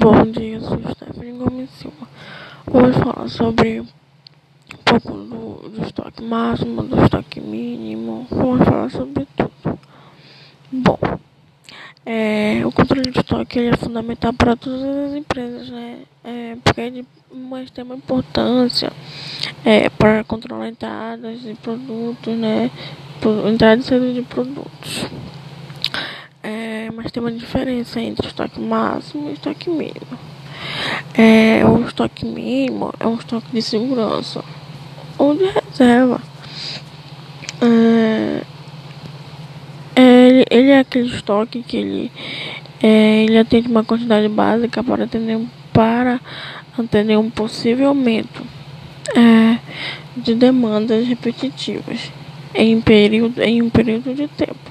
Bom dia, sou Stephanie Gomes Silva. Vou falar sobre um pouco do, do estoque máximo, do estoque mínimo. Vou falar sobre tudo. Bom, é, o controle de estoque é fundamental para todas as empresas, né? É, porque é tem uma importância é, para controlar entradas de produtos, né? Entrada e saída de produtos. Mas tem uma diferença entre estoque máximo e estoque mínimo. É, o estoque mínimo é um estoque de segurança ou de reserva. É, é, ele é aquele estoque que ele, é, ele atende uma quantidade básica para atender, para atender um possível aumento é, de demandas repetitivas em, período, em um período de tempo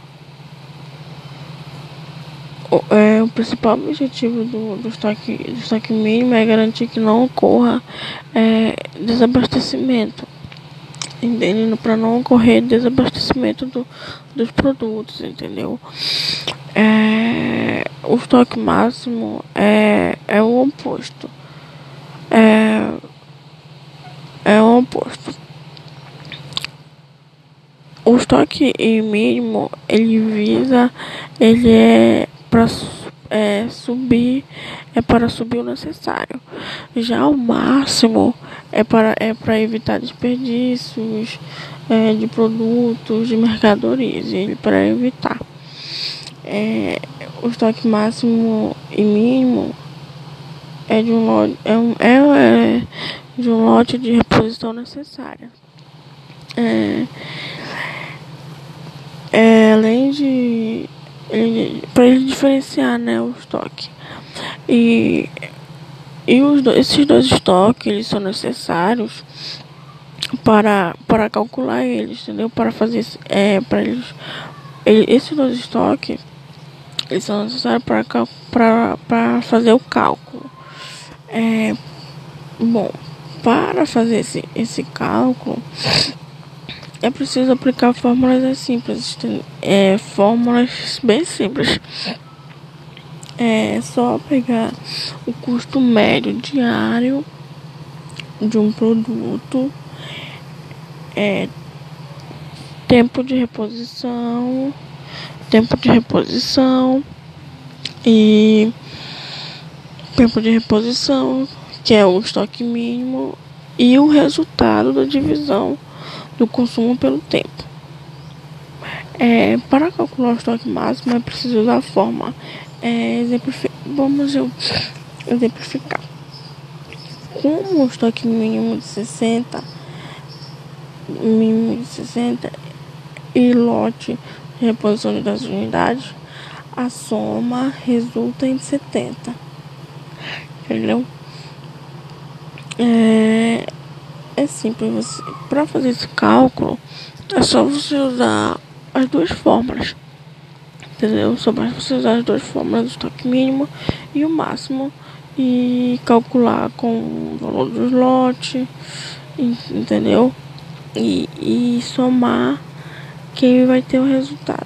é, o principal objetivo do, do, estoque, do estoque mínimo é garantir que não ocorra é, desabastecimento. Entendendo? Para não ocorrer desabastecimento do, dos produtos, entendeu? É, o estoque máximo é, é o oposto. É, é o oposto. O estoque mínimo, ele visa, ele é para é, subir é para subir o necessário. Já o máximo é para é para evitar desperdícios é, de produtos, de mercadorias, ele para evitar. É, o estoque máximo e mínimo é de um lote, é, é, é de um lote de reposição necessária. É, é, além de para diferenciar né, o estoque. E, e os dois, esses dois estoques eles são necessários para, para calcular eles, entendeu? Para fazer é, para eles ele, esses dois estoques eles são necessários para, para, para fazer o cálculo. É, bom, para fazer esse, esse cálculo é preciso aplicar fórmulas simples, é, fórmulas bem simples. É só pegar o custo médio diário de um produto, é, tempo de reposição, tempo de reposição e tempo de reposição, que é o estoque mínimo, e o resultado da divisão do consumo pelo tempo. É, para calcular o estoque máximo é preciso usar a forma. É, vamos exemplificar. Com o estoque mínimo de 60, mínimo de 60 e lote de reposição das unidades, a soma resulta em 70. Entendeu? É, é simples. Para fazer esse cálculo, é só você usar as duas fórmulas. Entendeu? Só basta você usar as duas fórmulas do estoque mínimo e o máximo e calcular com o valor dos lotes, entendeu? E, e somar quem vai ter o resultado.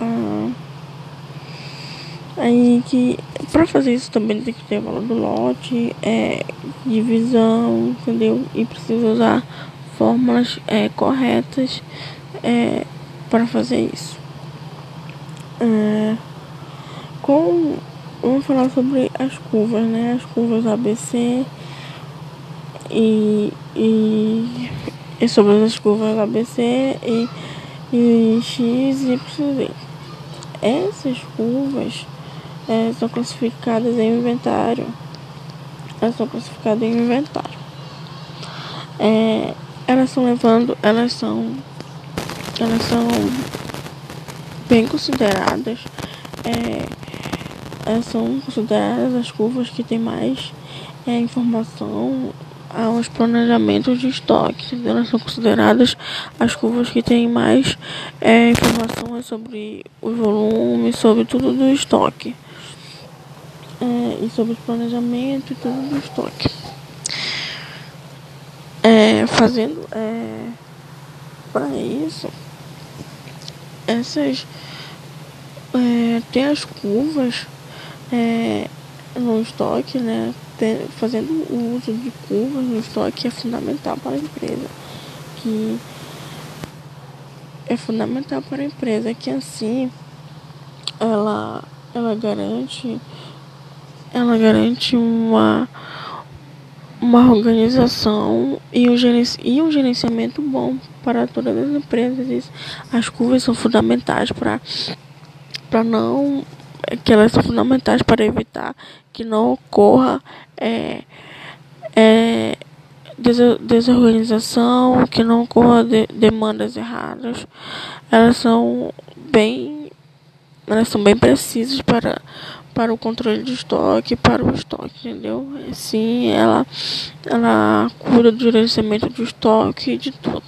Ah, aí que para fazer isso também tem que ter o valor do lote, é, divisão, entendeu? E precisa usar fórmulas é, corretas é, para fazer isso. É, com, vamos falar sobre as curvas, né? As curvas ABC e, e, e sobre as curvas ABC e, e X e Y. Essas curvas é, são classificadas em inventário. Elas são classificadas em inventário. É, elas são levando, elas são, elas são bem consideradas. É, elas são consideradas as curvas que têm mais é, informação aos planejamentos de estoque. Elas são consideradas as curvas que têm mais é, informações sobre os volumes, sobre tudo do estoque é, e sobre o planejamento e tudo do estoque. É, fazendo é, para isso, essas é, tem as curvas é, no estoque, né? fazendo o uso de curvas no estoque é fundamental para a empresa. Que é fundamental para a empresa que assim ela, ela garante ela garante uma uma organização e um, e um gerenciamento bom para todas as empresas. As curvas são fundamentais para para não que elas são fundamentais para evitar que não ocorra é, é, desorganização, que não ocorra de, demandas erradas. Elas são bem elas são bem precisas para para o controle de estoque, para o estoque, entendeu? Sim, ela ela cuida do gerenciamento do estoque de tudo.